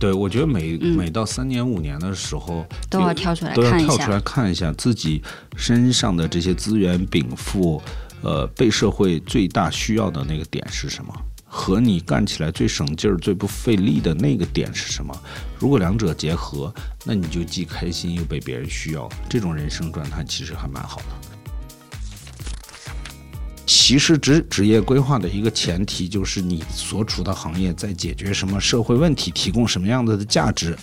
对，我觉得每每到三年五年的时候，都要跳出来都要跳出来。看一下自己身上的这些资源禀赋，呃，被社会最大需要的那个点是什么？和你干起来最省劲儿、最不费力的那个点是什么？如果两者结合，那你就既开心又被别人需要，这种人生状态其实还蛮好的。其实职职业规划的一个前提就是你所处的行业在解决什么社会问题，提供什么样子的价值。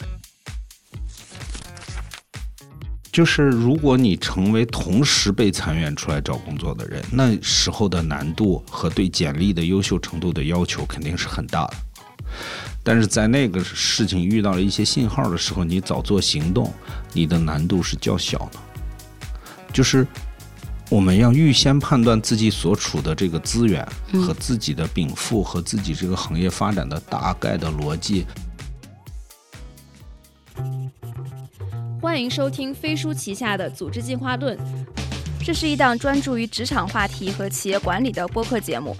就是如果你成为同时被裁员出来找工作的人，那时候的难度和对简历的优秀程度的要求肯定是很大的。但是在那个事情遇到了一些信号的时候，你早做行动，你的难度是较小的。就是我们要预先判断自己所处的这个资源和自己的禀赋和自己这个行业发展的大概的逻辑。欢迎收听飞书旗下的《组织进化论》，这是一档专注于职场话题和企业管理的播客节目。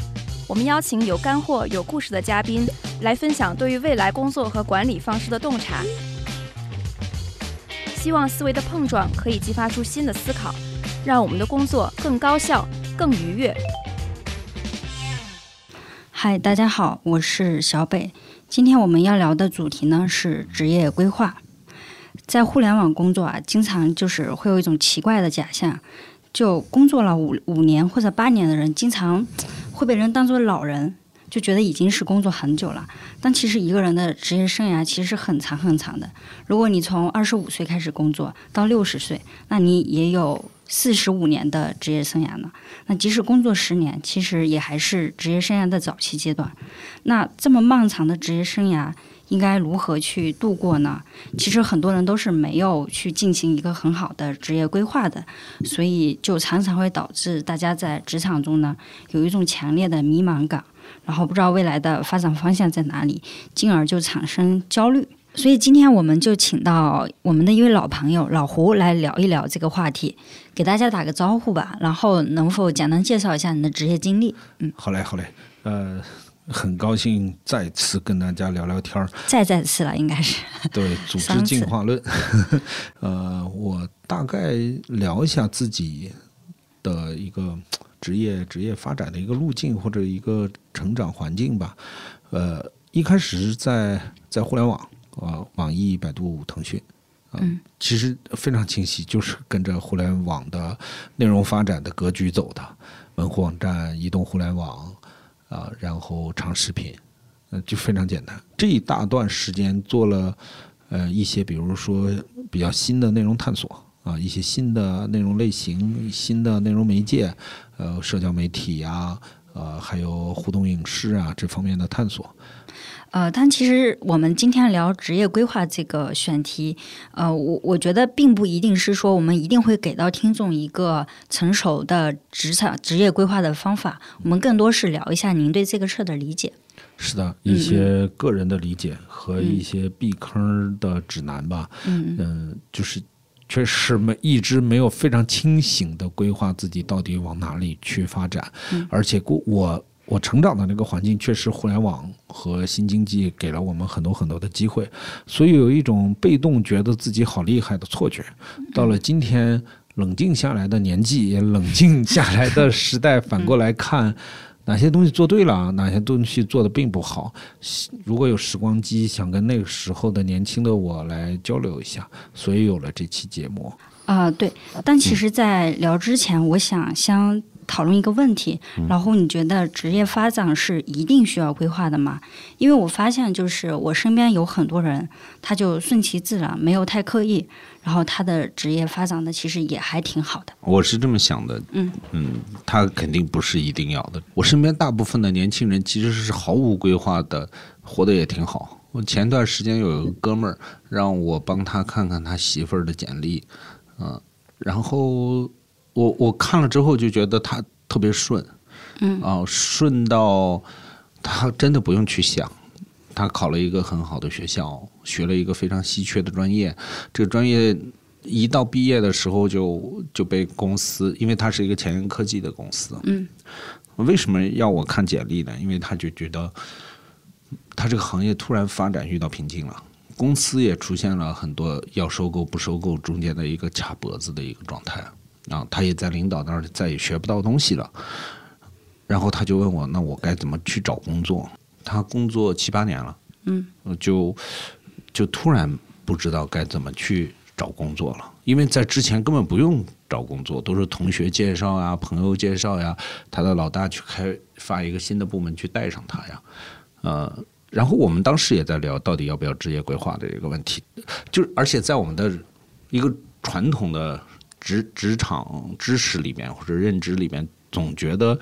我们邀请有干货、有故事的嘉宾来分享对于未来工作和管理方式的洞察，希望思维的碰撞可以激发出新的思考，让我们的工作更高效、更愉悦。嗨，大家好，我是小北。今天我们要聊的主题呢是职业规划。在互联网工作啊，经常就是会有一种奇怪的假象，就工作了五五年或者八年的人，经常会被人当作老人，就觉得已经是工作很久了。但其实一个人的职业生涯其实是很长很长的。如果你从二十五岁开始工作到六十岁，那你也有四十五年的职业生涯呢。那即使工作十年，其实也还是职业生涯的早期阶段。那这么漫长的职业生涯，应该如何去度过呢？其实很多人都是没有去进行一个很好的职业规划的，所以就常常会导致大家在职场中呢有一种强烈的迷茫感，然后不知道未来的发展方向在哪里，进而就产生焦虑。所以今天我们就请到我们的一位老朋友老胡来聊一聊这个话题，给大家打个招呼吧。然后能否简单介绍一下你的职业经历？嗯，好嘞，好嘞，呃，很高兴再次跟大家聊聊天儿。再再次了，应该是。对，组织进化论。呃，我大概聊一下自己的一个职业职业发展的一个路径或者一个成长环境吧。呃，一开始是在在互联网，呃，网易、百度、腾讯。啊嗯其实非常清晰，就是跟着互联网的内容发展的格局走的，门户网站、移动互联网，啊、然后长视频，呃，就非常简单。这一大段时间做了呃一些，比如说比较新的内容探索啊，一些新的内容类型、新的内容媒介，呃，社交媒体呀、呃，还有互动影视啊这方面的探索。呃，但其实我们今天聊职业规划这个选题，呃，我我觉得并不一定是说我们一定会给到听众一个成熟的职场职业规划的方法，我们更多是聊一下您对这个事儿的理解。是的，一些个人的理解和一些避坑的指南吧。嗯嗯、就是确实没一直没有非常清醒的规划自己到底往哪里去发展，嗯而且过我我成长的那个环境，确实互联网和新经济给了我们很多很多的机会，所以有一种被动觉得自己好厉害的错觉。到了今天冷静下来的年纪，也冷静下来的时代，反过来看。哪些东西做对了，哪些东西做的并不好。如果有时光机，想跟那个时候的年轻的我来交流一下，所以有了这期节目。啊、对。但其实，在聊之前，我想先讨论一个问题，然后你觉得职业发展是一定需要规划的吗？因为我发现，就是我身边有很多人，他就顺其自然，没有太刻意，然后他的职业发展的其实也还挺好的。我是这么想的，嗯嗯，他肯定不是一定要的。我身边大部分的年轻人其实是毫无规划的，活得也挺好。我前段时间有一个哥们儿让我帮他看看他媳妇儿的简历，嗯、然后我我看了之后就觉得他特别顺，嗯啊、顺到他真的不用去想。他考了一个很好的学校，学了一个非常稀缺的专业，这个专业一到毕业的时候就就被公司，因为他是一个前沿科技的公司，嗯为什么要我看简历呢？因为他就觉得他这个行业突然发展遇到瓶颈了，公司也出现了很多要收购不收购中间的一个卡脖子的一个状态啊，他也在领导那儿再也学不到东西了。然后他就问我，那我该怎么去找工作？他工作七八年了，嗯，就就突然不知道该怎么去找工作了，因为在之前根本不用找工作，都是同学介绍啊、朋友介绍呀，他的老大去开发一个新的部门去带上他呀，呃，然后我们当时也在聊到底要不要职业规划的这个问题，就而且在我们的一个传统的职职场知识里面或者认知里面，总觉得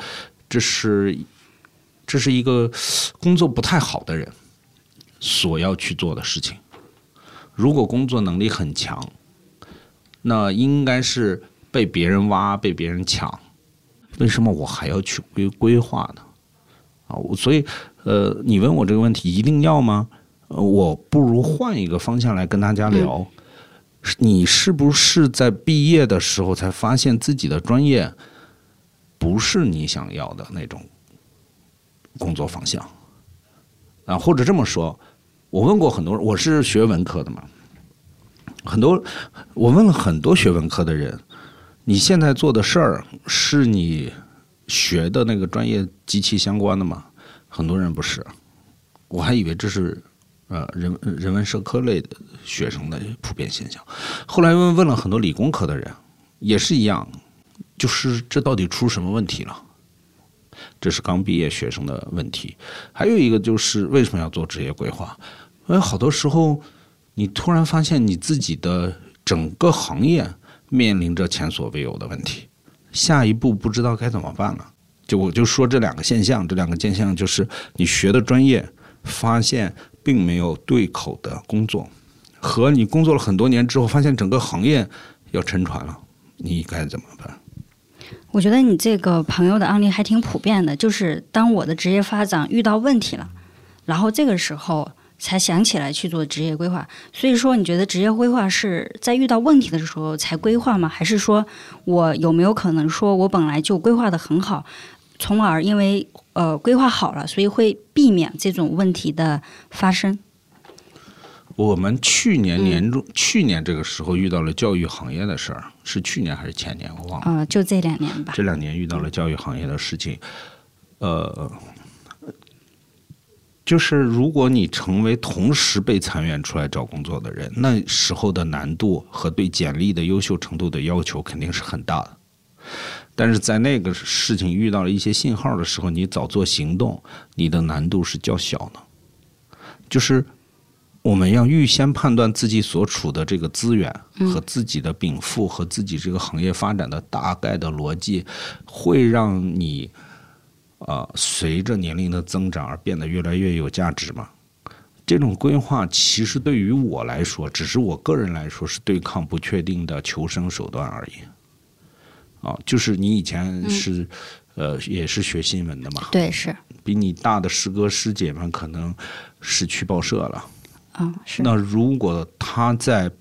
这是这是一个工作不太好的人所要去做的事情。如果工作能力很强，那应该是被别人挖、被别人抢。为什么我还要去规规划呢？啊，我所以呃，你问我这个问题一定要吗？呃，我不如换一个方向来跟大家聊。是你是不是在毕业的时候才发现自己的专业不是你想要的那种工作方向？啊，或者这么说，我问过很多人，我是学文科的嘛，很多我问了很多学文科的人，你现在做的事儿是你学的那个专业极其相关的吗？很多人不是，我还以为这是呃人人文社科类的学生的普遍现象。后来问问了很多理工科的人，也是一样，就是这到底出什么问题了？这是刚毕业学生的问题。还有一个就是为什么要做职业规划？因为好多时候你突然发现你自己的整个行业面临着前所未有的问题，下一步不知道该怎么办了。就我就说这两个现象，这两个现象就是你学的专业发现并没有对口的工作，和你工作了很多年之后发现整个行业要沉船了，你该怎么办？我觉得你这个朋友的案例还挺普遍的，就是当我的职业发展遇到问题了，然后这个时候才想起来去做职业规划。所以说，你觉得职业规划是在遇到问题的时候才规划吗？还是说我有没有可能说我本来就规划的很好，从而因为呃规划好了，所以会避免这种问题的发生？我们去年年中，去年这个时候遇到了教育行业的事儿，是去年还是前年？我忘了。啊、就这两年吧。这两年遇到了教育行业的事情，呃，就是如果你成为同时被裁员出来找工作的人，那时候的难度和对简历的优秀程度的要求肯定是很大的。但是在那个事情遇到了一些信号的时候，你早做行动，你的难度是较小的。就是我们要预先判断自己所处的这个资源和自己的禀赋和自己这个行业发展的大概的逻辑，会让你呃随着年龄的增长而变得越来越有价值吗？这种规划其实对于我来说，只是我个人来说是对抗不确定的求生手段而已。啊，就是你以前是、呃也是学新闻的嘛，对，是，比你大的师哥师姐们可能是去报社了。嗯，是。那如果他在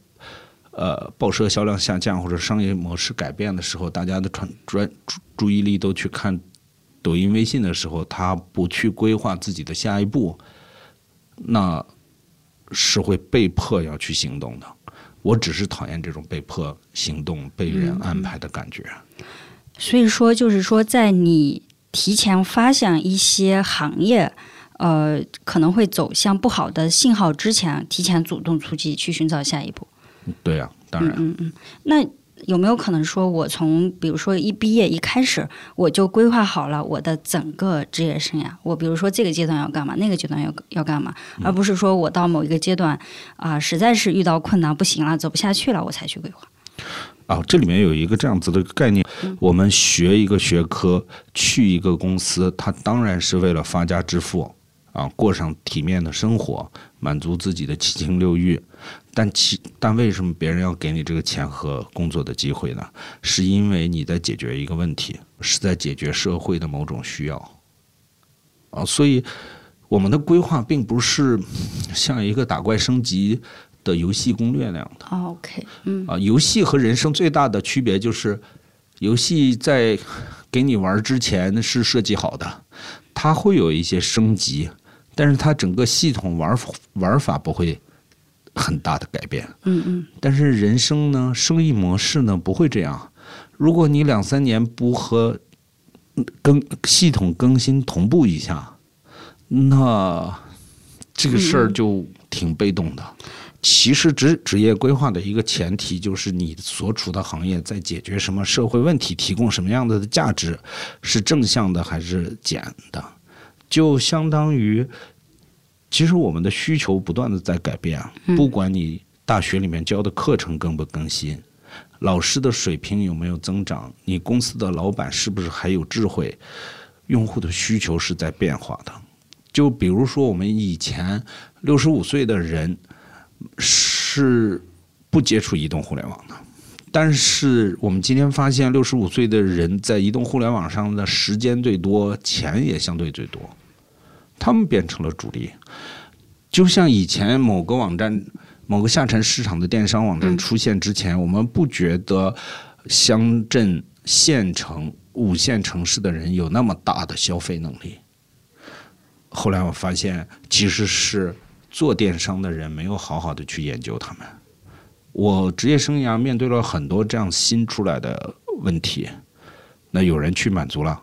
呃报社销量下降或者商业模式改变的时候，大家的专专注注意力都去看抖音、微信的时候，他不去规划自己的下一步，那是会被迫要去行动的。我只是讨厌这种被迫行动、被人安排的感觉。所以说，就是说，在你提前发现一些行业，呃，可能会走向不好的信号之前，提前主动出击，去寻找下一步。对呀、当然。嗯嗯。那有没有可能说，我从比如说一毕业一开始，我就规划好了我的整个职业生涯？我比如说这个阶段要干嘛，那个阶段要要干嘛，而不是说我到某一个阶段啊、实在是遇到困难不行了，走不下去了，我才去规划。啊，这里面有一个这样子的概念，我们学一个学科，去一个公司，它当然是为了发家致富，啊，过上体面的生活，满足自己的七情六欲。但其但为什么别人要给你这个钱和工作的机会呢？是因为你在解决一个问题，是在解决社会的某种需要。啊，所以我们的规划并不是像一个打怪升级的游戏攻略那样的。哦 OK，嗯啊，游戏和人生最大的区别就是，游戏在给你玩之前是设计好的，它会有一些升级，但是它整个系统玩法玩法不会很大的改变。嗯嗯但是人生呢，生意模式呢不会这样。如果你两三年不和更系统更新同步一下，那这个事儿就挺被动的。其实职职业规划的一个前提就是你所处的行业在解决什么社会问题，提供什么样的价值，是正向的还是减的，就相当于，其实我们的需求不断的在改变，啊不管你大学里面教的课程更不更新，老师的水平有没有增长，你公司的老板是不是还有智慧，用户的需求是在变化的。就比如说我们以前六十五岁的人是不接触移动互联网的，但是我们今天发现，六十五岁的人在移动互联网上的时间最多，钱也相对最多，他们变成了主力。就像以前某个网站、某个下沉市场的电商网站出现之前，我们不觉得乡镇、县城、五线城市的人有那么大的消费能力。后来我发现，其实是做电商的人没有好好的去研究他们。我职业生涯面对了很多这样新出来的问题，那有人去满足了，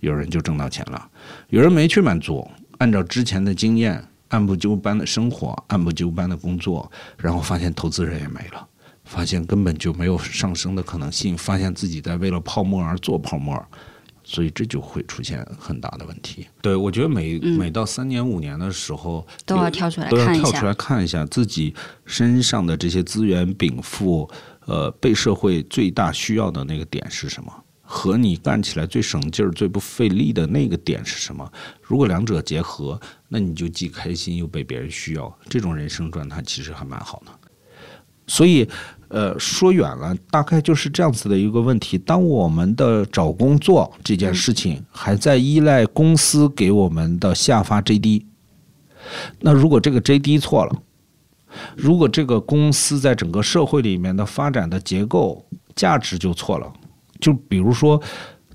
有人就挣到钱了，有人没去满足，按照之前的经验，按部就班的生活，按部就班的工作，然后发现投资人也没了，发现根本就没有上升的可能性，发现自己在为了泡沫而做泡沫，所以这就会出现很大的问题。对我觉得每、每到三年五年的时候，都要跳出来看一下跳出来看一下自己身上的这些资源禀赋，呃，被社会最大需要的那个点是什么？和你干起来最省劲儿、最不费力的那个点是什么？如果两者结合，那你就既开心又被别人需要，这种人生状态其实还蛮好的。所以，呃，说远了，大概就是这样子的一个问题。当我们的找工作这件事情还在依赖公司给我们的下发 JD，那如果这个 JD 错了，如果这个公司在整个社会里面的发展的结构价值就错了，就比如说，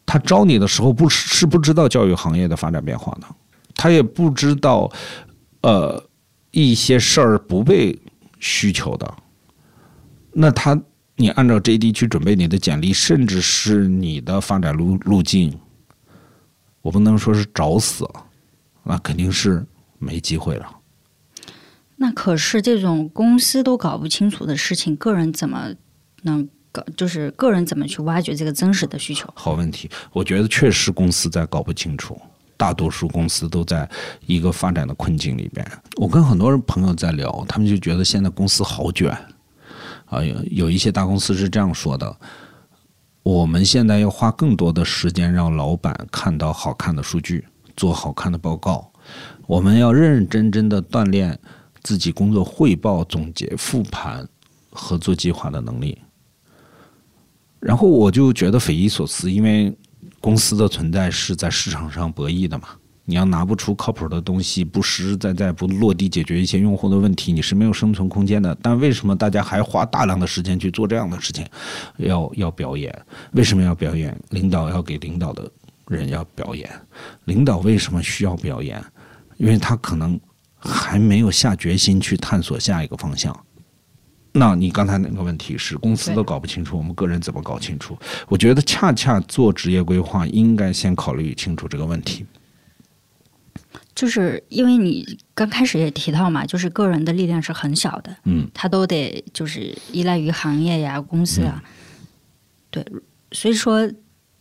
他招你的时候不是是不知道教育行业的发展变化的，他也不知道，呃，一些事儿不被需求的，那他你按照 JD 去准备你的简历，甚至是你的发展路路径，我不能说是找死，那肯定是没机会了。那可是这种公司都搞不清楚的事情，个人怎么能就是个人怎么去挖掘这个真实的需求？好问题，我觉得确实公司在搞不清楚，大多数公司都在一个发展的困境里边。我跟很多人朋友在聊，他们就觉得现在公司好卷啊，有有一些大公司是这样说的：我们现在要花更多的时间让老板看到好看的数据，做好看的报告，我们要认认真真的锻炼自己工作汇报、总结、复盘、合作计划的能力。然后我就觉得匪夷所思，因为公司的存在是在市场上博弈的嘛。你要拿不出靠谱的东西，不实实在在不落地解决一些用户的问题，你是没有生存空间的。但为什么大家还花大量的时间去做这样的事情？要要表演，为什么要表演？领导要给领导的人要表演。领导为什么需要表演？因为他可能还没有下决心去探索下一个方向。那你刚才那个问题是公司都搞不清楚，我们个人怎么搞清楚？我觉得恰恰做职业规划应该先考虑清楚这个问题。就是因为你刚开始也提到嘛，就是个人的力量是很小的，嗯，他都得就是依赖于行业呀、公司啊，对，所以说，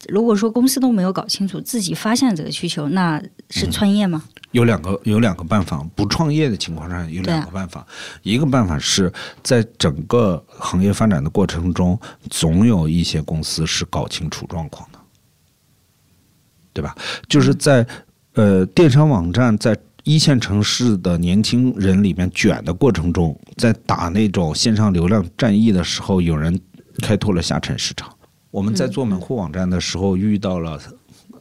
如果说公司都没有搞清楚自己发现这个需求，那是创业吗？有两个有两个办法，不创业的情况下有两个办法。一个办法是在整个行业发展的过程中，总有一些公司是搞清楚状况的，对吧？就是在呃电商网站在一线城市的年轻人里面卷的过程中，在打那种线上流量战役的时候，有人开拓了下沉市场。我们在做门户网站的时候遇到了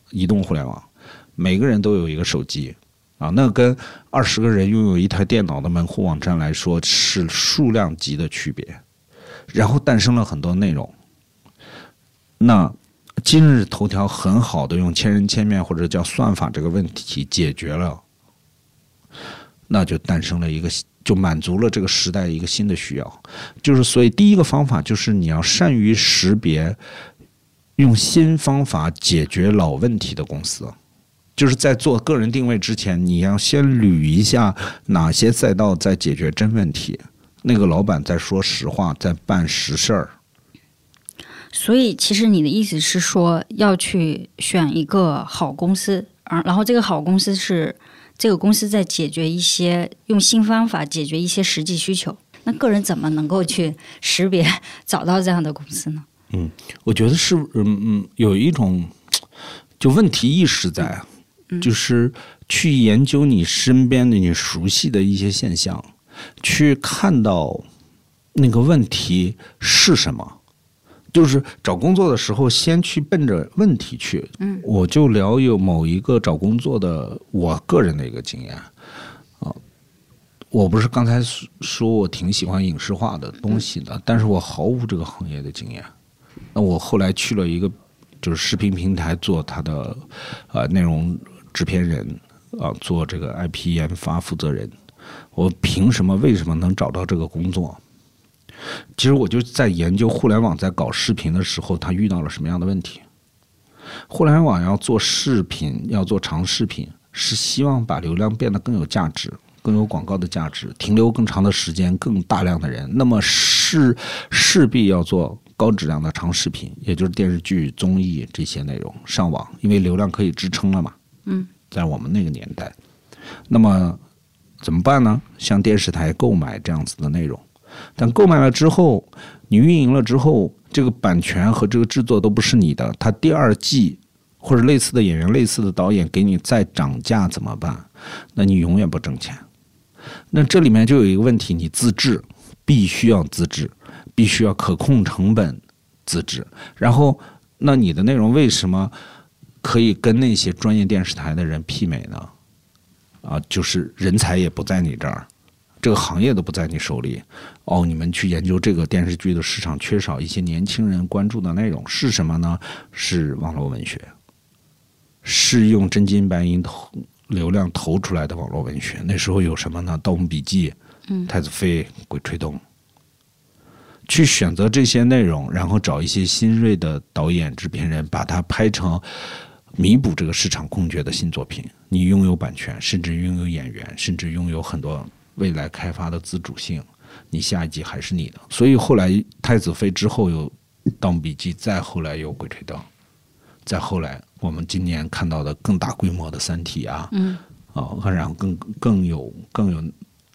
移动互联网，每个人都有一个手机。啊，那跟二十个人拥有一台电脑的门户网站来说是数量级的区别，然后诞生了很多内容。那今日头条很好的用千人千面或者叫算法这个问题解决了，那就诞生了一个就满足了这个时代一个新的需要。就是所以第一个方法就是你要善于识别用新方法解决老问题的公司。就是在做个人定位之前，你要先捋一下哪些赛道在解决真问题，那个老板在说实话，在办实事儿。所以，其实你的意思是说，要去选一个好公司，而然后这个好公司是这个公司在解决一些用新方法解决一些实际需求。那个人怎么能够去识别找到这样的公司呢？嗯，我觉得是，嗯嗯，有一种就问题意识在，就是去研究你身边的你熟悉的一些现象，去看到那个问题是什么。就是找工作的时候，先去奔着问题去。嗯，我就聊有某一个找工作的我个人的一个经验啊。我不是刚才说我挺喜欢影视化的东西的，但是我毫无这个行业的经验。那我后来去了一个就是视频平台做他的呃内容制片人啊，做这个 IP 研发负责人。我凭什么？为什么能找到这个工作？其实我就在研究互联网在搞视频的时候，它遇到了什么样的问题。互联网要做视频，要做长视频，是希望把流量变得更有价值，更有广告的价值，停留更长的时间，更大量的人。那么势势必要做高质量的长视频，也就是电视剧、综艺这些内容上网，因为流量可以支撑了嘛。嗯，在我们那个年代，那么怎么办呢？向电视台购买这样子的内容。但购买了之后，你运营了之后，这个版权和这个制作都不是你的。他第二季或者类似的演员、类似的导演给你再涨价怎么办？那你永远不挣钱。那这里面就有一个问题：你自制，必须要自制，必须要可控成本自制。然后，那你的内容为什么可以跟那些专业电视台的人媲美呢？啊，就是人才也不在你这儿。这个行业都不在你手里，哦，你们去研究这个电视剧的市场缺少一些年轻人关注的内容是什么呢？是网络文学，是用真金白银投流量投出来的网络文学。那时候有什么呢？《盗墓笔记》、嗯，《太子妃》、《鬼吹灯》，去选择这些内容，然后找一些新锐的导演、制片人，把它拍成弥补这个市场空缺的新作品。你拥有版权，甚至拥有演员，甚至拥有很多。未来开发的自主性，你下一季还是你的。所以后来《太子妃》之后有《盗墓笔记》，再后来有《鬼吹灯》，再后来我们今年看到的更大规模的《三体》啊，嗯，啊，然后更更有更有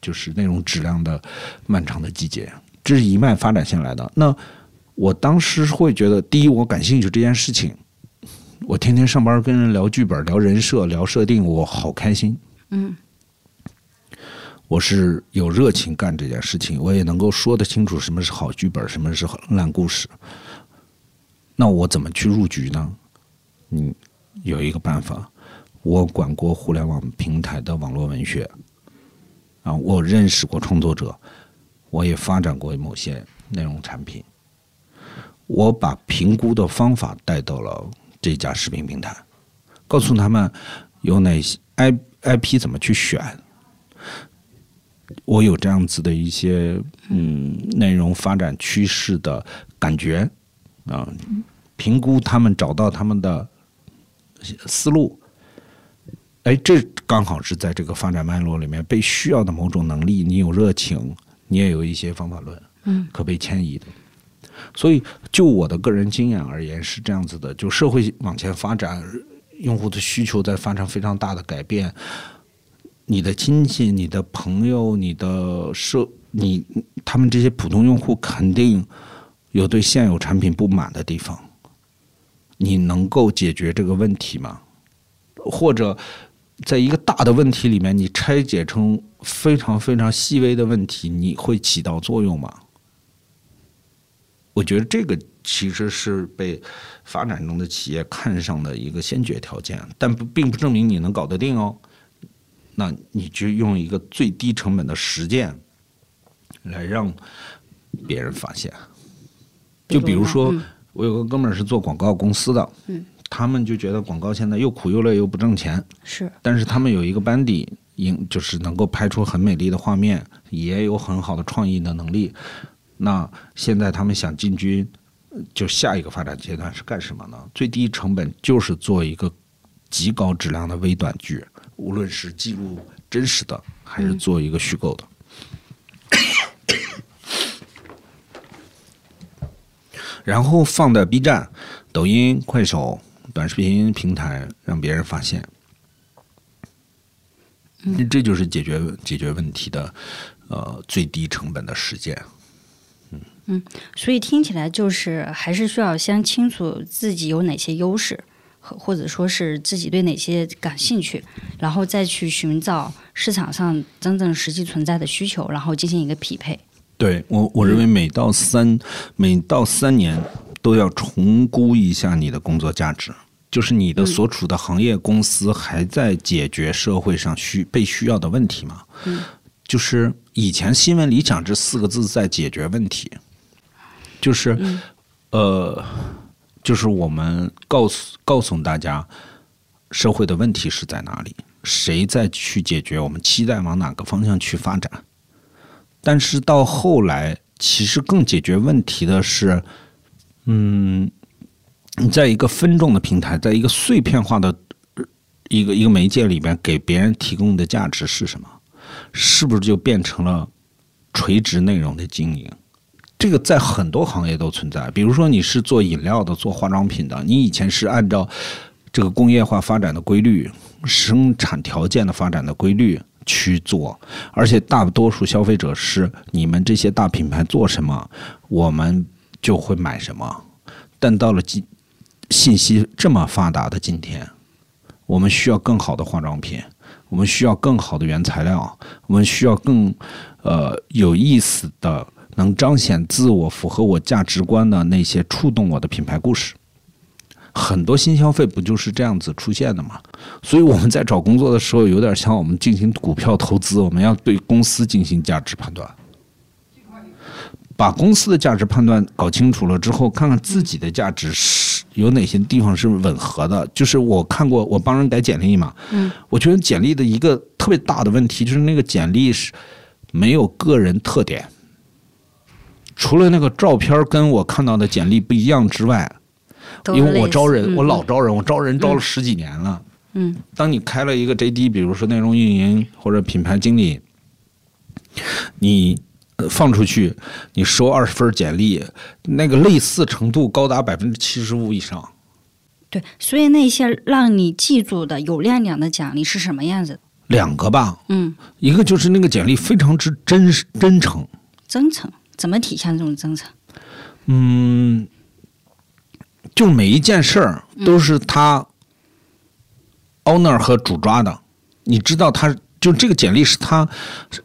就是那种质量的《漫长的季节》，这是一脉发展下来的。那我当时会觉得，第一，我感兴趣这件事情，我天天上班跟人聊剧本、聊人设、聊设定，我好开心。嗯。我是有热情干这件事情，我也能够说得清楚什么是好剧本，什么是烂故事。那我怎么去入局呢？嗯，有一个办法，我管过互联网平台的网络文学，啊，我认识过创作者，我也发展过某些内容产品。我把评估的方法带到了这家视频平台，告诉他们有哪些 I I P 怎么去选。我有这样子的一些嗯内容发展趋势的感觉啊，评估他们找到他们的思路，哎，这刚好是在这个发展脉络里面被需要的某种能力。你有热情，你也有一些方法论，嗯，可被迁移的。所以，就我的个人经验而言是这样子的：，就社会往前发展，用户的需求在发生非常大的改变。你的亲戚、你的朋友、你的社、你他们这些普通用户肯定有对现有产品不满的地方。你能够解决这个问题吗？或者在一个大的问题里面，你拆解成非常非常细微的问题，你会起到作用吗？我觉得这个其实是被发展中的企业看上的一个先决条件，但不并不证明你能搞得定哦。那你就用一个最低成本的实践来让别人发现。就比如说，我有个哥们儿是做广告公司的，嗯，他们就觉得广告现在又苦又累又不挣钱，是，但是他们有一个班底，影就是能够拍出很美丽的画面，也有很好的创意的能力。那现在他们想进军，就下一个发展阶段是干什么呢？最低成本就是做一个极高质量的微短剧，无论是记录真实的，还是做一个虚构的。然后放在 B 站、抖音、快手、短视频平台，让别人发现。这就是解决解决问题的，呃，最低成本的实践。嗯嗯，所以听起来就是还是需要先清楚自己有哪些优势，或或者说是自己对哪些感兴趣，然后再去寻找市场上真正实际存在的需求，然后进行一个匹配。对我，我认为每到三每到三年都要重估一下你的工作价值，就是你的所处的行业公司还在解决社会上需被需要的问题吗？嗯，就是以前新闻里讲这四个字在解决问题，就是呃，就是我们告诉告诉大家社会的问题是在哪里，谁在去解决，我们期待往哪个方向去发展。但是到后来，其实更解决问题的是，嗯，在一个分众的平台，在一个碎片化的一个一个媒介里边，给别人提供的价值是什么？是不是就变成了垂直内容的经营？这个在很多行业都存在。比如说，你是做饮料的，做化妆品的，你以前是按照这个工业化发展的规律、生产条件的发展的规律。去做，而且大多数消费者是你们这些大品牌做什么，我们就会买什么。但到了今信息这么发达的今天，我们需要更好的化妆品，我们需要更好的原材料，我们需要更呃有意思的、能彰显自我、符合我价值观的那些触动我的品牌故事。很多新消费不就是这样子出现的吗？所以我们在找工作的时候，有点像我们进行股票投资，我们要对公司进行价值判断，把公司的价值判断搞清楚了之后，看看自己的价值是有哪些地方是吻合的。就是我看过，我帮人改简历嘛，嗯，我觉得简历的一个特别大的问题就是那个简历是没有个人特点，除了那个照片跟我看到的简历不一样之外。因为我招人，我老招人，我招人招了十几年了。嗯，当你开了一个 JD，比如说内容运营或者品牌经理，你放出去，你收二十份简历，那个类似程度高达百分之七十五以上。对，所以那些让你记住的有亮点的奖励是什么样子？两个吧。嗯，一个就是那个简历非常之真真诚。真诚怎么体现这种真诚？嗯。就每一件事儿都是他 owner 和主抓的，你知道他就这个简历是他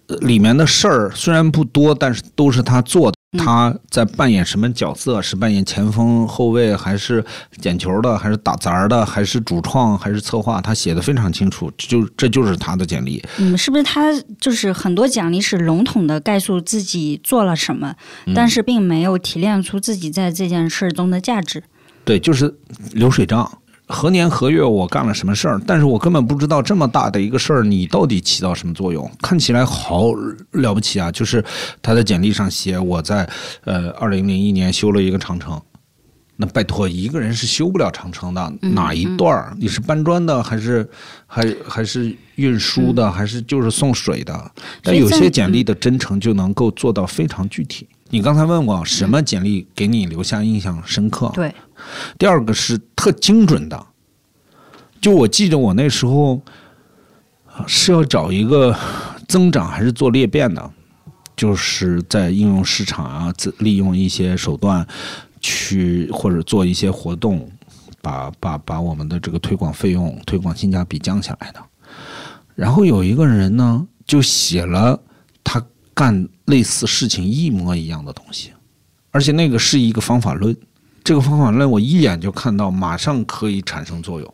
里面的事儿虽然不多，但是都是他做的。他在扮演什么角色？是扮演前锋、后卫，还是捡球的，还是打杂的，还是主创，还是策划？他写的非常清楚，就这就是他的简历。嗯，是不是他就是很多简历是笼统的概述自己做了什么，但是并没有提炼出自己在这件事中的价值？对，就是流水账，何年何月我干了什么事儿，但是我根本不知道这么大的一个事儿，你到底起到什么作用？看起来好了不起啊！就是他在简历上写我在呃二零零一年修了一个长城，那拜托一个人是修不了长城的，哪一段儿？你是搬砖的，还是还还是运输的，还是就是送水的？但有些简历的真诚就能够做到非常具体。你刚才问我什么简历给你留下印象深刻？对，第二个是特精准的。就我记得我那时候是要找一个增长还是做裂变的，就是在应用市场啊，利用一些手段去或者做一些活动，把把把我们的这个推广费用、推广性价比降下来的。然后有一个人呢，就写了他。干类似事情一模一样的东西，而且那个是一个方法论，这个方法论我一眼就看到，马上可以产生作用。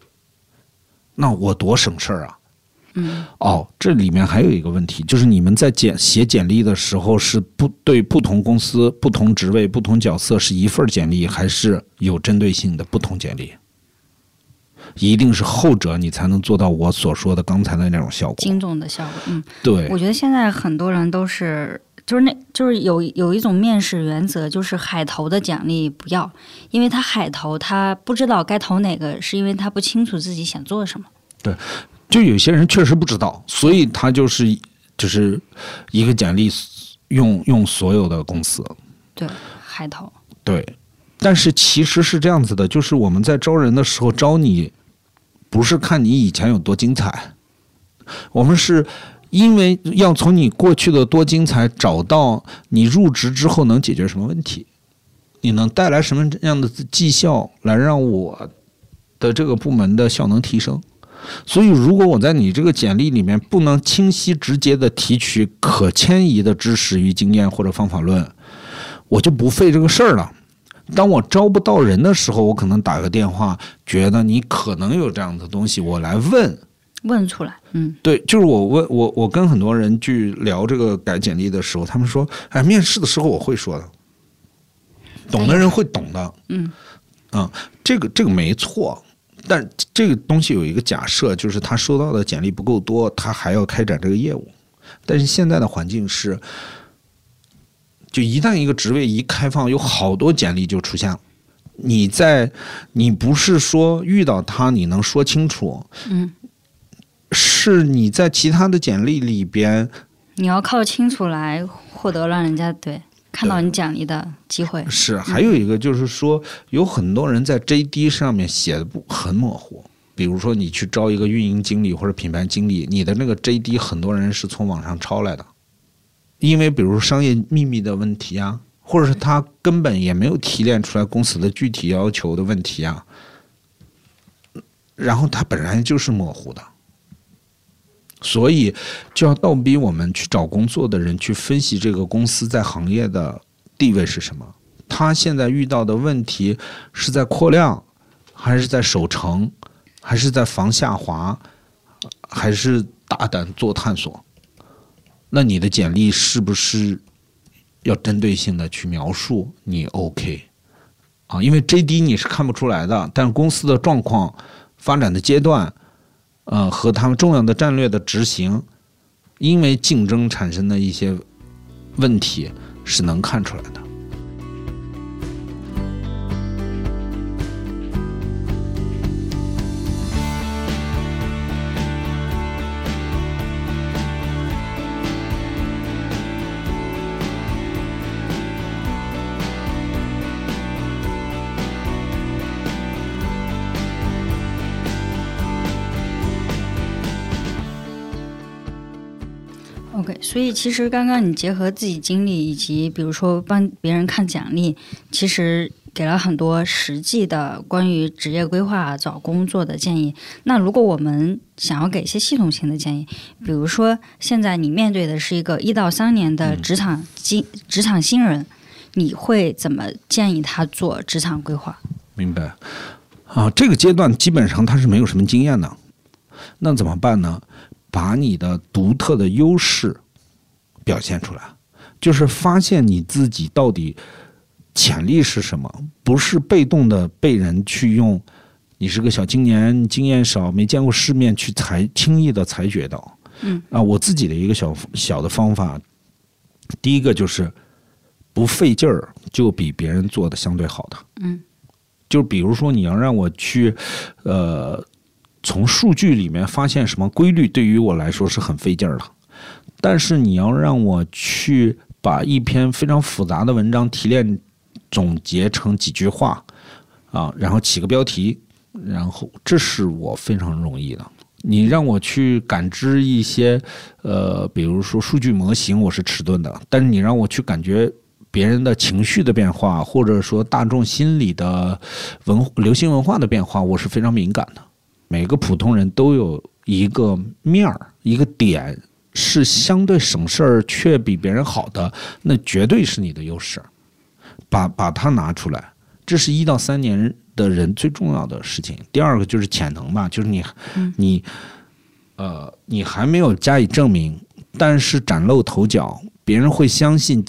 那我多省事儿啊！嗯，哦，这里面还有一个问题，就是你们在简写简历的时候，是不对不同公司、不同职位、不同角色是一份简历，还是有针对性的不同简历？一定是后者你才能做到我所说的刚才的那种效果。精准的效果，嗯，对我觉得现在很多人都是，就是那，就是有有一种面试原则，就是海投的奖励不要，因为他海投，他不知道该投哪个，是因为他不清楚自己想做什么。对就有些人确实不知道，所以他就是就是一个简历用用所有的公司，对，海投，对。但是其实是这样子的，就是我们在招人的时候招你，不是看你以前有多精彩，我们是因为要从你过去的多精彩找到你入职之后能解决什么问题，你能带来什么样的绩效来让我的这个部门的效能提升。所以，如果我在你这个简历里面不能清晰直接的提取可迁移的知识与经验或者方法论，我就不费这个事儿了。当我招不到人的时候，我可能打个电话，觉得你可能有这样的东西，我来问。问出来，嗯，对，就是我问我我跟很多人去聊这个改简历的时候，他们说，哎，面试的时候我会说的，懂的人会懂的，嗯，啊，这个这个没错，但这个东西有一个假设，就是他收到的简历不够多，他还要开展这个业务。但是现在的环境是，就一旦一个职位一开放，有好多简历就出现了。你在你不是说遇到他你能说清楚，嗯，是你在其他的简历里边你要靠清楚来获得让人家对看到你简历的机会。是，还有一个就是说，有很多人在 JD 上面写的不很模糊。比如说，你去招一个运营经理或者品牌经理，你的那个 JD 很多人是从网上抄来的，因为比如商业秘密的问题啊，或者是他根本也没有提炼出来公司的具体要求的问题啊，然后他本来就是模糊的，所以就要倒逼我们去找工作的人去分析这个公司在行业的地位是什么，他现在遇到的问题是在扩量，还是在守城，还是在防下滑，还是大胆做探索？那你的简历是不是要针对性的去描述你 OK 啊？因为 JD 你是看不出来的，但公司的状况、发展的阶段，呃，和他们重要的战略的执行，因为竞争产生的一些问题是能看出来的。所以其实刚刚你结合自己经历，以及比如说帮别人看简历，其实给了很多实际的关于职业规划、找工作的建议。那如果我们想要给一些系统性的建议，比如说现在你面对的是一个一到三年的职场新、职场新人，你会怎么建议他做职场规划？明白啊，这个阶段基本上他是没有什么经验的，那怎么办呢？把你的独特的优势表现出来，就是发现你自己到底潜力是什么，不是被动的被人去用你是个小青年，经验少，没见过世面去裁轻易的裁决到。嗯啊，我自己的一个小小的方法，第一个就是不费劲儿，就比别人做的相对好的。嗯就比如说你要让我去，呃，从数据里面发现什么规律，对于我来说是很费劲儿的。但是你要让我去把一篇非常复杂的文章提炼、总结成几句话，啊，然后起个标题，然后这是我非常容易的。你让我去感知一些，呃，比如说数据模型，我是迟钝的；但是你让我去感觉别人的情绪的变化，或者说大众心理的文流行文化的变化，我是非常敏感的。每个普通人都有一个面儿，一个点是相对省事儿却比别人好的，那绝对是你的优势。把把它拿出来，这是一到三年的人最重要的事情。第二个就是潜能吧，就是你你呃你还没有加以证明，但是崭露头角，别人会相信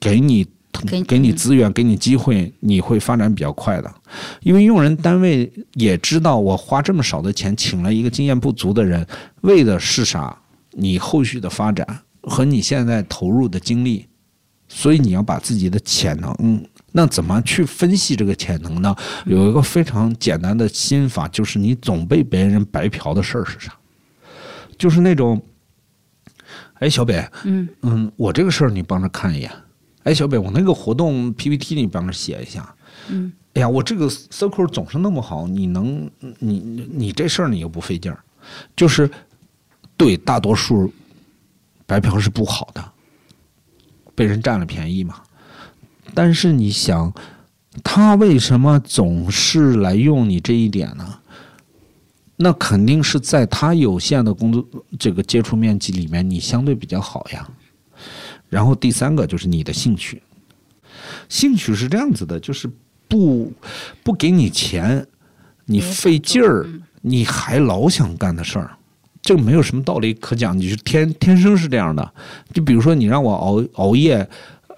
给你给给你资源，给你机会，你会发展比较快的。因为用人单位也知道，我花这么少的钱请了一个经验不足的人，为的是啥？你后续的发展和你现在投入的精力，所以你要把自己的潜能，那怎么去分析这个潜能呢？有一个非常简单的心法，就是你总被别人白嫖的事儿是啥？就是那种，哎，小北，嗯嗯，我这个事儿你帮着看一眼。哎，小北，我那个活动 PPT 你帮着写一下。嗯，哎呀，我这个 circle 总是那么好，你能，你你你这事儿你又不费劲儿，就是对大多数白嫖是不好的，被人占了便宜嘛。但是你想，他为什么总是来用你这一点呢？那肯定是在他有限的工作这个接触面积里面，你相对比较好呀。然后第三个就是你的兴趣，兴趣是这样子的，就是不不给你钱，你费劲儿，你还老想干的事儿，这个没有什么道理可讲，你是天天生是这样的。就比如说你让我熬熬夜，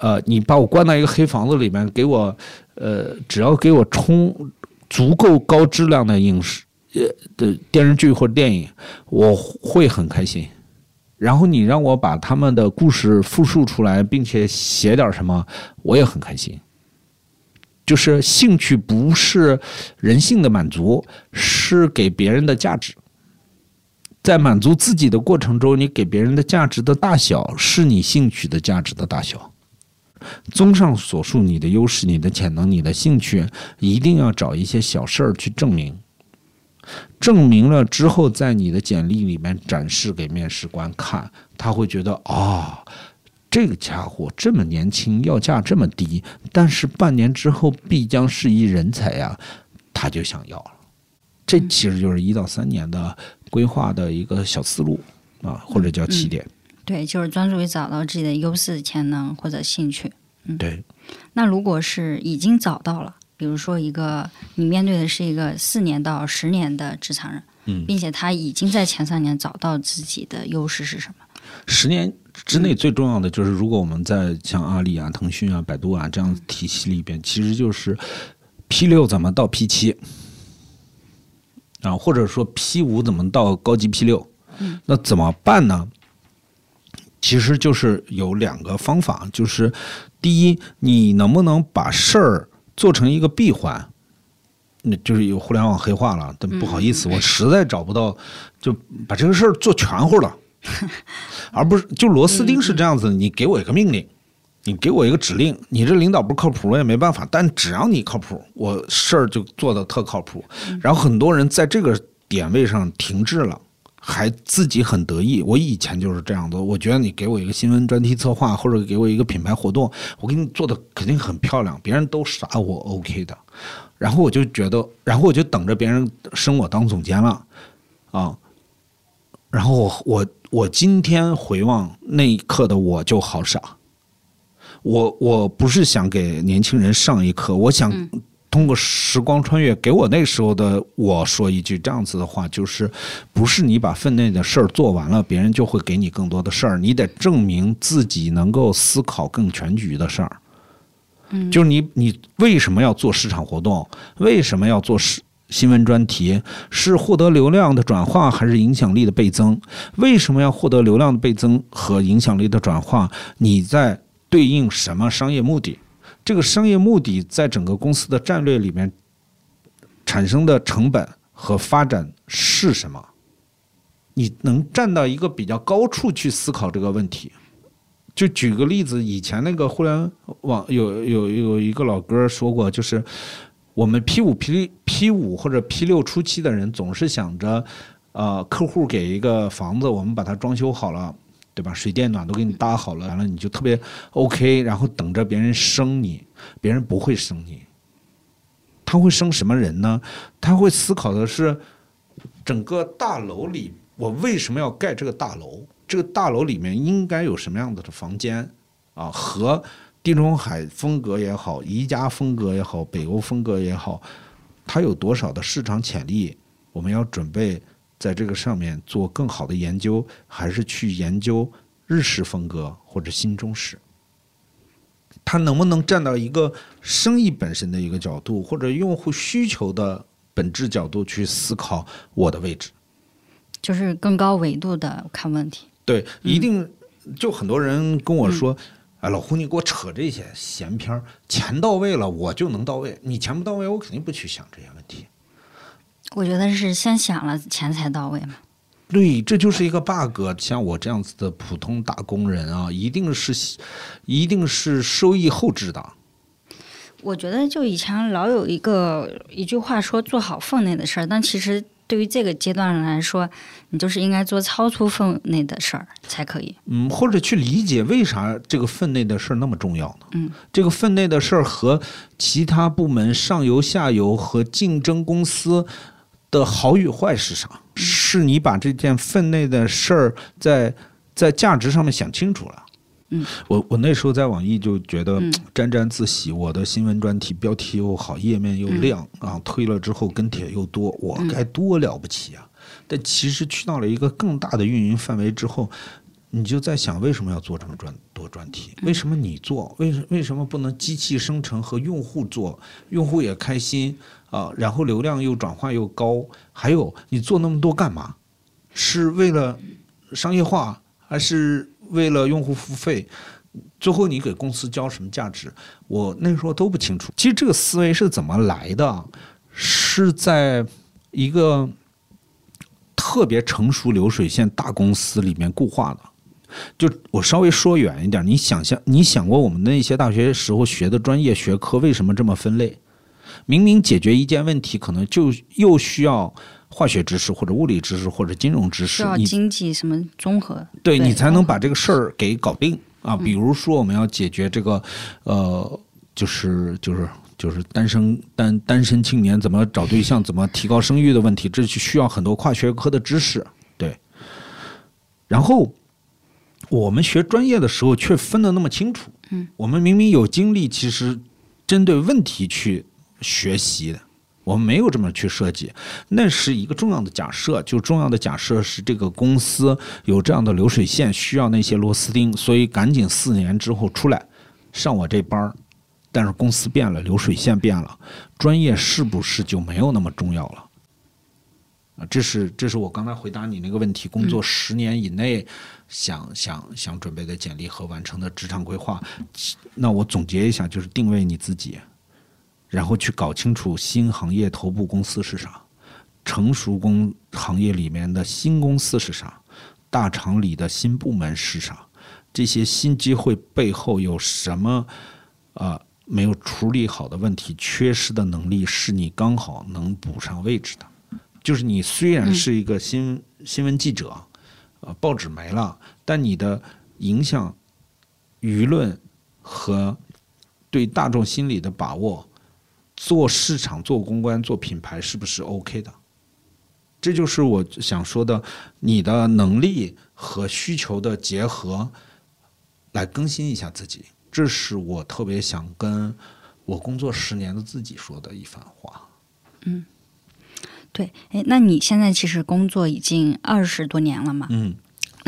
呃，你把我关到一个黑房子里面，给我呃，只要给我充足够高质量的影视呃的电视剧或者电影，我会很开心。然后你让我把他们的故事复述出来，并且写点什么，我也很开心。就是兴趣不是人性的满足，是给别人的价值。在满足自己的过程中，你给别人的价值的大小，是你兴趣的价值的大小。综上所述，你的优势、你的潜能、你的兴趣，一定要找一些小事儿去证明。证明了之后，在你的简历里面展示给面试官看，他会觉得啊、这个家伙这么年轻，要价这么低，但是半年之后必将是一人才呀，他就想要了。这其实就是一到三年的规划的一个小思路啊，或者叫起点。对，就是专注于找到自己的优势、潜能或者兴趣。嗯对，那如果是已经找到了，比如说一个你面对的是一个四年到十年的职场人，嗯并且他已经在前三年找到自己的优势是什么？十年之内最重要的就是，如果我们在像阿里啊、腾讯啊、百度啊这样体系里边，其实就是 P 六怎么到 P 七啊，或者说 P 五怎么到高级 P 六，那怎么办呢？其实就是有两个方法，就是第一，你能不能把事儿做成一个闭环？那就是有互联网黑化了，但不好意思，我实在找不到，就把这个事儿做全乎了。而不是就螺丝钉是这样子，你给我一个命令，你给我一个指令，你这领导不靠谱，我也没办法。但只要你靠谱，我事儿就做的特靠谱。然后很多人在这个点位上停滞了。还自己很得意，我以前就是这样的。我觉得你给我一个新闻专题策划，或者给我一个品牌活动，我给你做的肯定很漂亮，别人都傻我 OK 的。然后我就觉得，然后我就等着别人升我当总监了，啊。然后我我我今天回望那一刻的我就好傻，我我不是想给年轻人上一课，我想通过时光穿越，给我那时候的我说一句这样子的话，就是不是你把分内的事儿做完了，别人就会给你更多的事儿，你得证明自己能够思考更全局的事儿。嗯，就是你你为什么要做市场活动？为什么要做市？新闻专题是获得流量的转化还是影响力的倍增？为什么要获得流量的倍增和影响力的转化？你在对应什么商业目的？这个商业目的在整个公司的战略里面产生的成本和发展是什么？你能站到一个比较高处去思考这个问题。就举个例子，以前那个互联网有有有一个老哥说过，就是。我们 P 五 P P 五或者 P 六初期的人总是想着，呃，客户给一个房子，我们把它装修好了，对吧？水电暖都给你搭好了，完了你就特别 OK，然后等着别人生你，别人不会生你。他会生什么人呢？他会思考的是，整个大楼里我为什么要盖这个大楼？这个大楼里面应该有什么样子的房间啊？和地中海风格也好，宜家风格也好，北欧风格也好，它有多少的市场潜力？我们要准备在这个上面做更好的研究，还是去研究日式风格或者新中式？他能不能站到一个生意本身的一个角度，或者用户需求的本质角度去思考我的位置？就是更高维度的看问题。对，一定就很多人跟我说：“哎，老胡，你给我扯这些闲篇儿，钱到位了我就能到位，你钱不到位，我肯定不去想这些问题。”我觉得是先想了钱才到位嘛。对，这就是一个 bug。像我这样子的普通打工人啊，一定是，一定是收益后置的。我觉得就以前老有一个一句话说做好分内的事儿，但其实对于这个阶段来说，你就是应该做超出分内的事儿才可以。嗯，或者去理解为啥这个分内的事儿那么重要呢？嗯，这个分内的事儿和其他部门上游、下游和竞争公司的好与坏是啥？是你把这件分内的事儿在在价值上面想清楚了。嗯，我我那时候在网易就觉得嗯沾沾自喜，我的新闻专题标题又好，页面又亮、啊，推了之后跟帖又多，我嗯该多了不起啊！但其实去到了一个更大的运营范围之后，你就在想为什么要做这么专多专题？为什么你做？为什为什么不能机器生成和用户做？用户也开心啊，然后流量又转化又高，还有你做那么多干嘛？是为了商业化，还是为了用户付费？最后你给公司交什么价值？我那时候都不清楚。其实这个思维是怎么来的？是在一个特别成熟流水线大公司里面固化的。就我稍微说远一点，你想象，你想过我们那些大学时候学的专业学科为什么这么分类？明明解决一件问题，可能就又需要化学知识或者物理知识或者金融知识，需要你经济什么综合，对你才能把这个事儿给搞定啊。比如说，我们要解决这个，呃，就是就是就是单身单单身青年怎么找对象，怎么提高生育的问题，这就需要很多跨学科的知识。对，然后我们学专业的时候却分得那么清楚。嗯，我们明明有精力，其实针对问题去学习的。我们没有这么去设计，那是一个重要的假设。就重要的假设是这个公司有这样的流水线，需要那些螺丝钉，所以赶紧四年之后出来上我这班儿。但是公司变了，流水线变了，专业是不是就没有那么重要了？啊，这是这是我刚才回答你那个问题，工作十年以内想想想准备的简历和完成的职场规划。那我总结一下，就是定位你自己，然后去搞清楚新行业头部公司是啥，成熟公行业里面的新公司是啥，大厂里的新部门是啥，这些新机会背后有什么啊、没有处理好的问题，缺失的能力是你刚好能补上位置的。就是你虽然是一个新、新闻记者，呃，报纸没了，但你的影响舆论和对大众心理的把握，做市场、做公关、做品牌是不是 OK 的？这就是我想说的，你的能力和需求的结合，来更新一下自己。这是我特别想跟我工作十年的自己说的一番话。嗯对，哎，那你现在其实工作已经二十多年了嘛？嗯，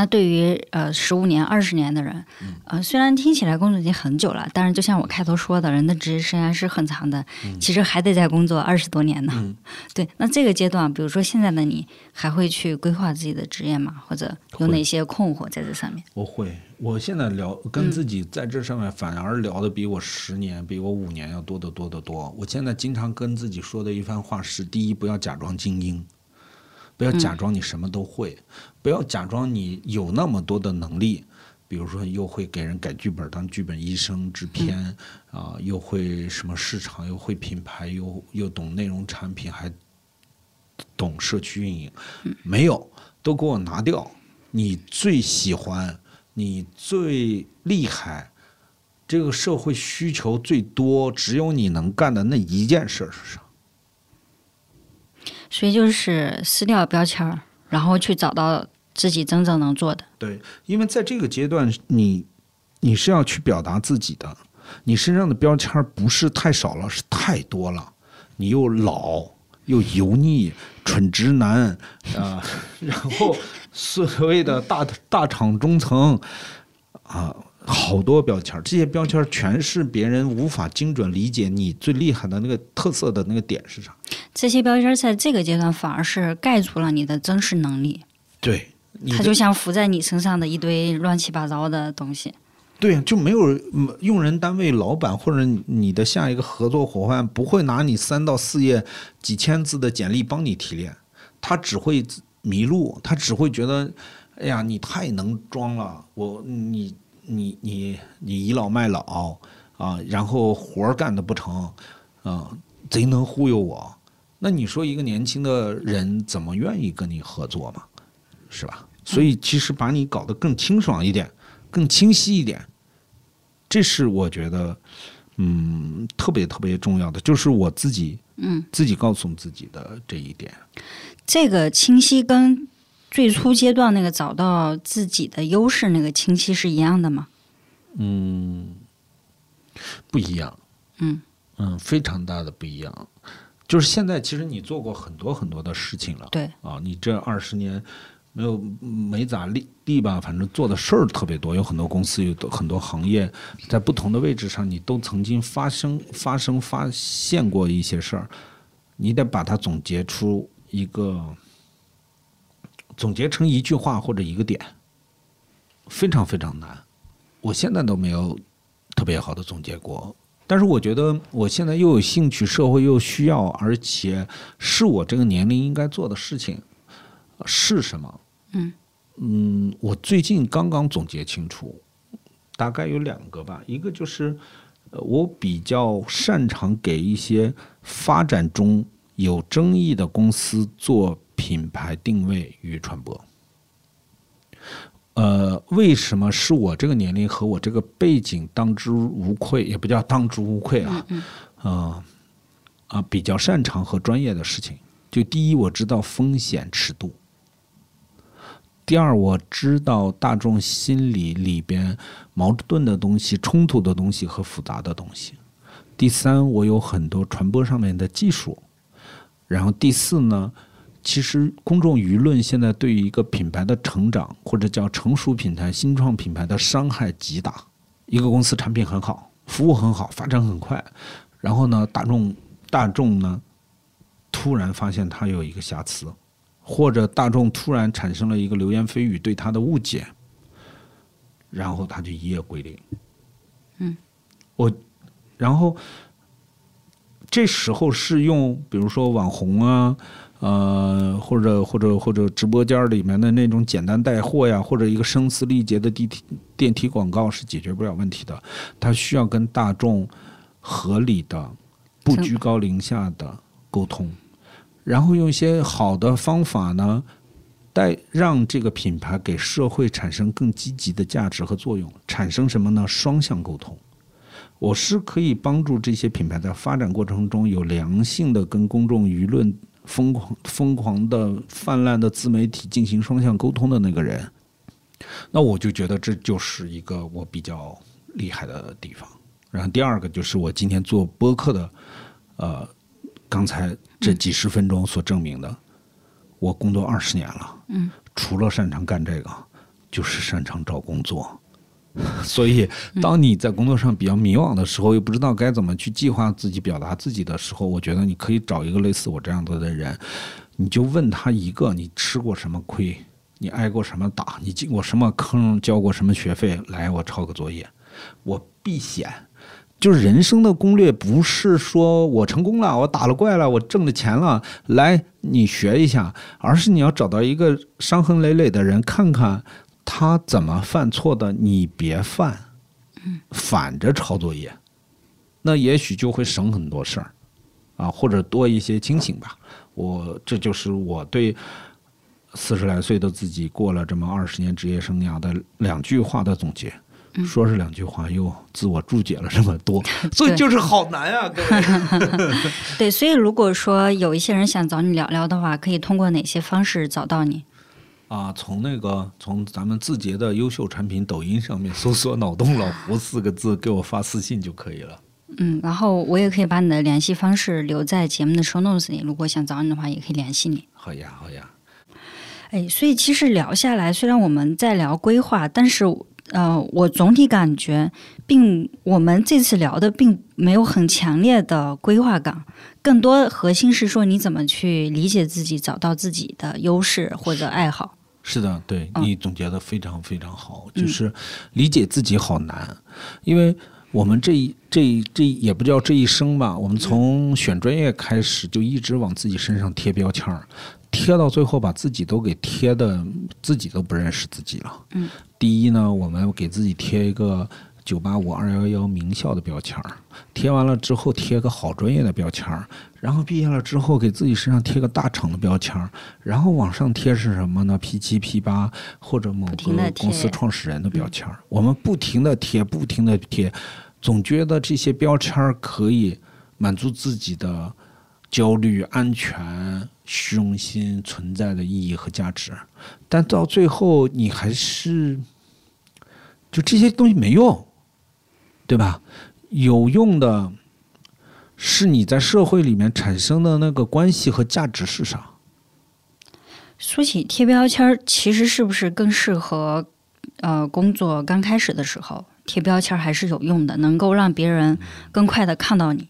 那对于呃十五年、二十年的人，呃，虽然听起来工作已经很久了，但是就像我开头说的，人的职业生涯是很长的，其实还得再工作二十多年呢。嗯 对，那这个阶段，比如说现在的你，还会去规划自己的职业吗？或者有哪些困惑在这上面？我会，我现在聊跟自己在这上面反而聊的比我十年、比我五年要多得多得多。我现在经常跟自己说的一番话是：第一，不要假装精英，不要假装你什么都会，不要假装你有那么多的能力。比如说，又会给人改剧本，当剧本医生、制片啊、又会什么市场，又会品牌，又又懂内容产品，还懂社区运营，没有，都给我拿掉。你最喜欢，你最厉害，这个社会需求最多，只有你能干的那一件事儿是啥？所以就是撕掉标签儿，然后去找到自己真正能做的。对，因为在这个阶段，你你是要去表达自己的，你身上的标签儿不是太少了，是太多了。你又老又油腻，蠢直男啊、然后所谓的大大厂中层啊，好多标签儿，这些标签儿全是别人无法精准理解你最厉害的那个特色的那个点是啥。这些标签儿在这个阶段反而是盖住了你的真实能力，对，它就像浮在你身上的一堆乱七八糟的东西。对，就没有嗯用人单位、老板或者你的下一个合作伙伴不会拿你三到四页几千字的简历帮你提炼，他只会迷路，他只会觉得，哎呀，你太能装了，我你你你你倚老卖老啊，然后活儿干的不成，啊，贼能忽悠我。那你说一个年轻的人怎么愿意跟你合作嘛？是吧？所以其实把你搞得更清爽一点，更清晰一点，这是我觉得，嗯，特别特别重要的，就是我自己嗯，自己告诉自己的这一点。这个清晰跟最初阶段那个找到自己的优势那个清晰是一样的吗？嗯，不一样。嗯嗯，非常大的不一样。就是现在，其实你做过很多很多的事情了。对啊，你这二十年没有没咋立立吧，反正做的事儿特别多，有很多公司，有很多行业，在不同的位置上，你都曾经发生、发生、发现过一些事儿，你得把它总结出一个，总结成一句话或者一个点，非常非常难。我现在都没有特别好的总结过，但是我觉得我现在又有兴趣，社会又需要，而且是我这个年龄应该做的事情呃是什么？嗯嗯，我最近刚刚总结清楚，大概有两个吧，一个就是呃我比较擅长给一些发展中有争议的公司做品牌定位与传播。呃，为什么是我这个年龄和我这个背景当之无愧，也不叫当之无愧啊，嗯啊、啊，比较擅长和专业的事情。就第一，我知道风险尺度；第二，我知道大众心理里边矛盾的东西、冲突的东西和复杂的东西；第三，我有很多传播上面的技术；然后第四呢，其实公众舆论现在对于一个品牌的成长或者叫成熟品牌、新创品牌的伤害极大。一个公司产品很好，服务很好，发展很快，然后呢，大众大众呢突然发现它有一个瑕疵，或者大众突然产生了一个流言蜚语对它的误解，然后它就一夜归零。嗯，我然后这时候是用比如说网红啊。呃，或者或者或者直播间里面的那种简单带货呀，或者一个声嘶力竭的地梯电梯广告是解决不了问题的，它需要跟大众合理的、不居高临下的沟通，然后用一些好的方法呢，带让这个品牌给社会产生更积极的价值和作用，产生什么呢？双向沟通。我是可以帮助这些品牌在发展过程中有良性的跟公众舆论疯狂、疯狂的泛滥的自媒体进行双向沟通的那个人。那我就觉得这就是一个我比较厉害的地方。然后第二个就是我今天做播客的，呃，刚才这几十分钟所证明的，我工作二十年了，嗯，除了擅长干这个，就是擅长找工作。所以，当你在工作上比较迷惘的时候，又不知道该怎么去计划自己、表达自己的时候，我觉得你可以找一个类似我这样子的人，你就问他一个：你吃过什么亏？你挨过什么打？你进过什么坑？交过什么学费？来，我抄个作业，我避险。就是人生的攻略，不是说我成功了，我打了怪了，我挣了钱了，来你学一下，而是你要找到一个伤痕累累的人，看看他怎么犯错的，你别犯，反着抄作业，那也许就会省很多事儿，啊，或者多一些清醒吧。我这就是我对四十来岁的自己过了这么二十年职业生涯的两句话的总结。说是两句话，又自我注解了这么多，所以就是好难啊，各位。对，所以如果说有一些人想找你聊聊的话，可以通过哪些方式找到你？啊，从那个从咱们字节的优秀产品抖音上面搜索“脑洞老胡”四个字，给我发私信就可以了。嗯，然后我也可以把你的联系方式留在节目的 show notes 里，如果想找你的话，也可以联系你。好呀，好呀。哎，所以其实聊下来，虽然我们在聊规划，但是呃，我总体感觉，并我们这次聊的并没有很强烈的规划感，更多核心是说你怎么去理解自己，找到自己的优势或者爱好。是的，对嗯你总结的非常非常好，就是理解自己好难，因为我们这一这一这一也不叫这一生吧，我们从选专业开始就一直往自己身上贴标签儿，贴到最后把自己都给贴的自己都不认识自己了。嗯，第一呢，我们给自己贴一个。九八五二幺幺名校的标签儿，贴完了之后贴个好专业的标签儿，然后毕业了之后给自己身上贴个大厂的标签儿，然后往上贴是什么呢？P 七 P 八或者某个公司创始人的标签儿，我们不停的贴，不停的贴，总觉得这些标签儿可以满足自己的焦虑、安全、虚荣心存在的意义和价值，但到最后你还是就这些东西没用，对吧？有用的是你在社会里面产生的那个关系和价值是啥？说起贴标签儿，其实是不是更适合呃工作刚开始的时候贴标签儿还是有用的，能够让别人更快的看到你。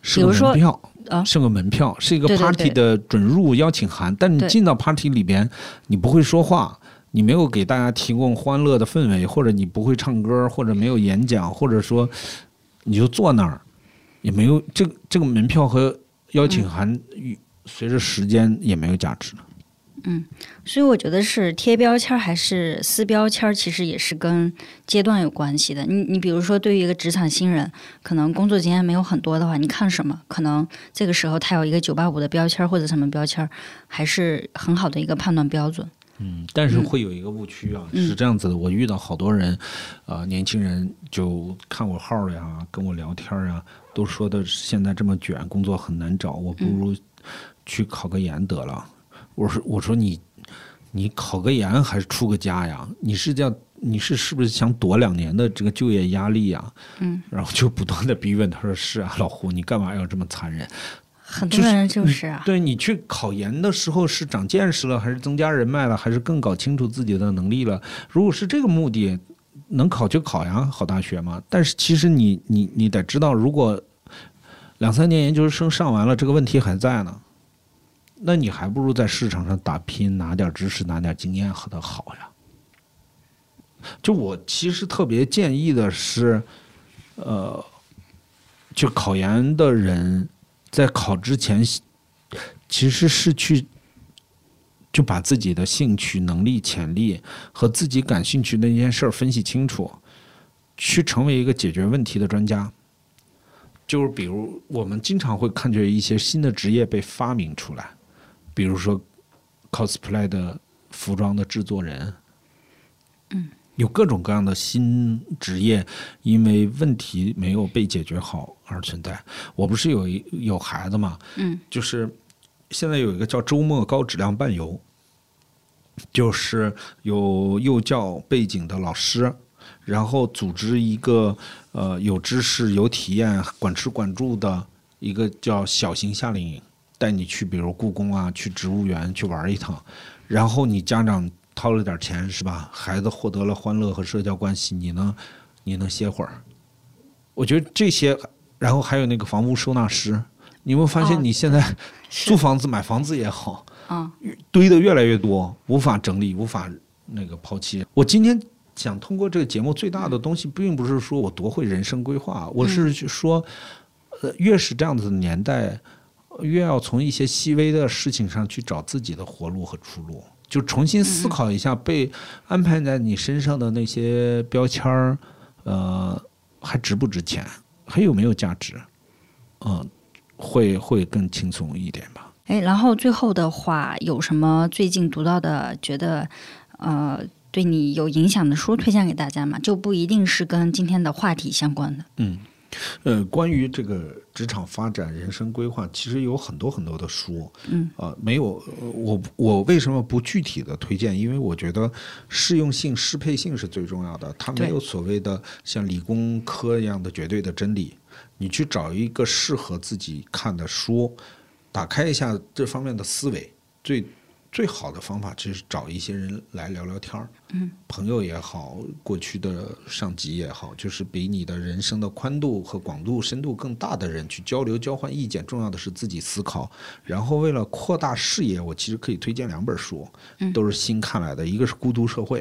是个比如说门票啊是个门票，是一个 party 的准入邀请函。但你进到 party 里边，你不会说话，你没有给大家提供欢乐的氛围，或者你不会唱歌，或者没有演讲，或者说你就坐那儿，也没有这个这个门票和邀请函，与随着时间也没有价值了。所以我觉得是贴标签还是撕标签，其实也是跟阶段有关系的。你你比如说，对于一个职场新人，可能工作经验没有很多的话，你看什么？可能这个时候他有一个九八五的标签或者什么标签，还是很好的一个判断标准。嗯，但是会有一个误区啊，嗯是这样子的，我遇到好多人，呃，年轻人就看我号儿呀，跟我聊天儿呀，都说的现在这么卷，工作很难找，我不如去考个研得了。我说我说你你考个研还是出个家呀？你是叫你是是不是想躲两年的这个就业压力呀？嗯，然后就不断的逼问，他说是啊，老胡，你干嘛要这么残忍？就是很多人就是啊，对你去考研的时候是长见识了，还是增加人脉了，还是更搞清楚自己的能力了？如果是这个目的，能考就考呀，好大学嘛。但是其实你你你得知道，如果两三年研究生上完了，这个问题还在呢，那你还不如在市场上打拼，拿点知识，拿点经验和他好呀。就我其实特别建议的是，呃，就考研的人在考之前，其实是去就把自己的兴趣、能力、潜力和自己感兴趣的那件事儿分析清楚，去成为一个解决问题的专家。就是比如我们经常会看见一些新的职业被发明出来，比如说 cosplay 的服装的制作人，嗯，有各种各样的新职业，因为问题没有被解决好而存在。我不是有一有孩子嘛，嗯，就是现在有一个叫周末高质量伴游，就是有幼教背景的老师，然后组织一个呃有知识、有体验、管吃管住的一个叫小型夏令营，带你去，比如故宫啊，去植物园去玩一趟，然后你家长掏了点钱是吧？孩子获得了欢乐和社交关系，你能，你能歇会儿。我觉得这些，然后还有那个房屋收纳师，你会发现哦你现在 租房子、买房子也好，啊，堆的越来越多，无法整理，无法那个抛弃。我今天想通过这个节目最大的东西，并不是说我多会人生规划，我是去说，呃，越是这样子的年代，越要从一些细微的事情上去找自己的活路和出路，就重新思考一下被安排在你身上的那些标签儿，呃，还值不值钱，还有没有价值，嗯、会会更轻松一点吧。哎，然后最后的话，有什么最近读到的，觉得呃对你有影响的书推荐给大家吗？就不一定是跟今天的话题相关的。嗯，呃，关于这个职场发展、人生规划，其实有很多很多的书。嗯，呃，没有，呃我我为什么不具体的推荐？因为我觉得适用性、适配性是最重要的。它没有所谓的像理工科一样的绝对的真理。你去找一个适合自己看的书，打开一下这方面的思维，最最好的方法就是找一些人来聊聊天儿，嗯，朋友也好，过去的上级也好，就是比你的人生的宽度和广度、深度更大的人去交流、交换意见。重要的是自己思考。然后为了扩大视野，我其实可以推荐两本书，都是新看来的，一个是《孤独社会》，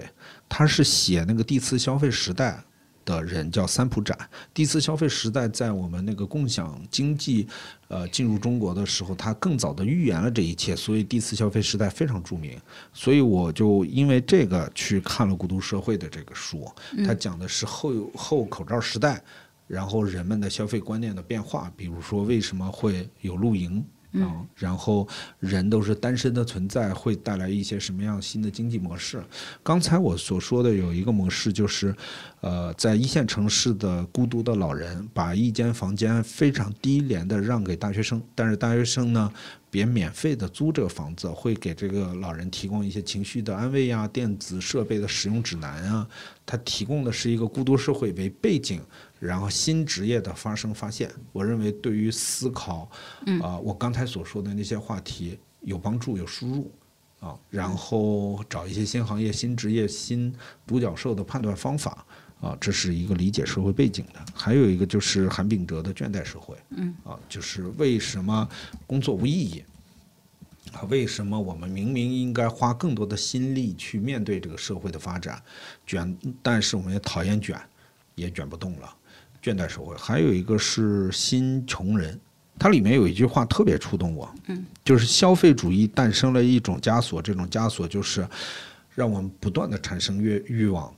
他是写那个第四消费时代。的人叫三浦展。第一次消费时代在我们那个共享经济，呃，进入中国的时候，他更早的预言了这一切，所以第一次消费时代非常著名。所以我就因为这个去看了《孤独社会》的这个书，他讲的是后后口罩时代，然后人们的消费观念的变化，比如说为什么会有露营。啊，然后人都是单身的存在，会带来一些什么样新的经济模式？刚才我所说的有一个模式，就是，呃，在一线城市的孤独的老人，把一间房间非常低廉的让给大学生，但是大学生呢？别免费的租这个房子，会给这个老人提供一些情绪的安慰呀，电子设备的使用指南啊。他提供的是一个孤独社会为背景，然后新职业的发生发现。我认为对于思考，啊，我刚才所说的那些话题有帮助，有输入，啊，然后找一些新行业、新职业、新独角兽的判断方法。啊，这是一个理解社会背景的，还有一个就是韩炳哲的《倦怠社会》。嗯，啊，就是为什么工作无意义？啊，为什么我们明明应该花更多的心力去面对这个社会的发展，卷，但是我们也讨厌卷，也卷不动了。倦怠社会，还有一个是新穷人，它里面有一句话特别触动我。嗯，就是消费主义诞生了一种枷锁，这种枷锁就是让我们不断的产生欲欲望。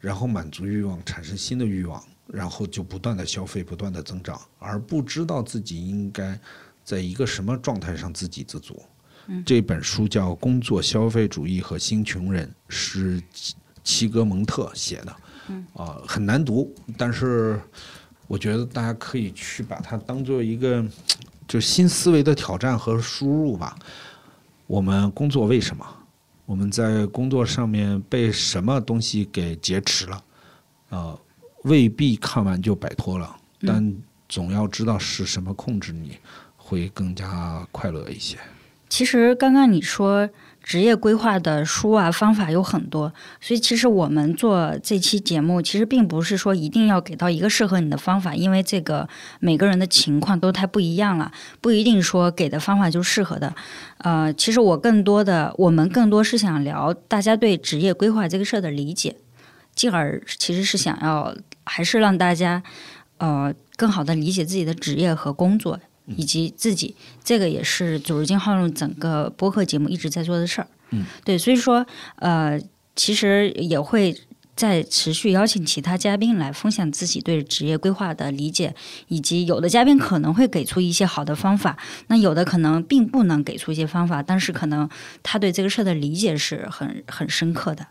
然后满足欲望，产生新的欲望，然后就不断的消费，不断的增长，而不知道自己应该在一个什么状态上自给自足。这本书叫《工作消费主义和新穷人》，是齐格蒙特写的。啊，很难读，但是我觉得大家可以去把它当做一个就新思维的挑战和输入吧。我们工作为什么？我们在工作上面被什么东西给劫持了？呃，未必看完就摆脱了，但总要知道是什么控制你，会更加快乐一些。其实刚刚你说。职业规划的书啊，方法有很多，所以其实我们做这期节目，其实并不是说一定要给到一个适合你的方法，因为这个每个人的情况都太不一样了，不一定说给的方法就适合的。呃，其实我更多的，我们更多是想聊大家对职业规划这个事儿的理解，进而其实是想要还是让大家呃更好的理解自己的职业和工作。以及自己，这个也是组织进化论整个播客节目一直在做的事儿。嗯，对，所以说，呃，其实也会在持续邀请其他嘉宾来分享自己对职业规划的理解，以及有的嘉宾可能会给出一些好的方法，那有的可能并不能给出一些方法，但是可能他对这个事儿的理解是很很深刻的。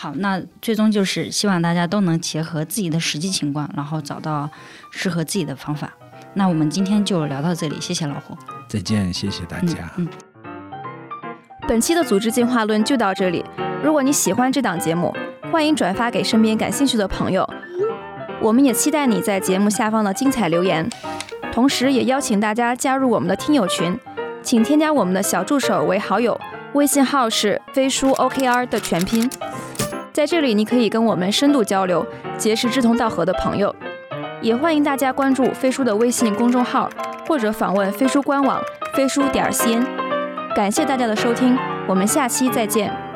好，那最终就是希望大家都能结合自己的实际情况，然后找到适合自己的方法。那我们今天就聊到这里，谢谢老胡，再见，谢谢大家。嗯，本期的组织进化论就到这里。如果你喜欢这档节目，欢迎转发给身边感兴趣的朋友。我们也期待你在节目下方的精彩留言，同时也邀请大家加入我们的听友群，请添加我们的小助手为好友，微信号是飞书 OKR 的全拼。在这里，你可以跟我们深度交流，结识志同道合的朋友。也欢迎大家关注飞书的微信公众号，或者访问飞书官网飞书点 cn。感谢大家的收听，我们下期再见。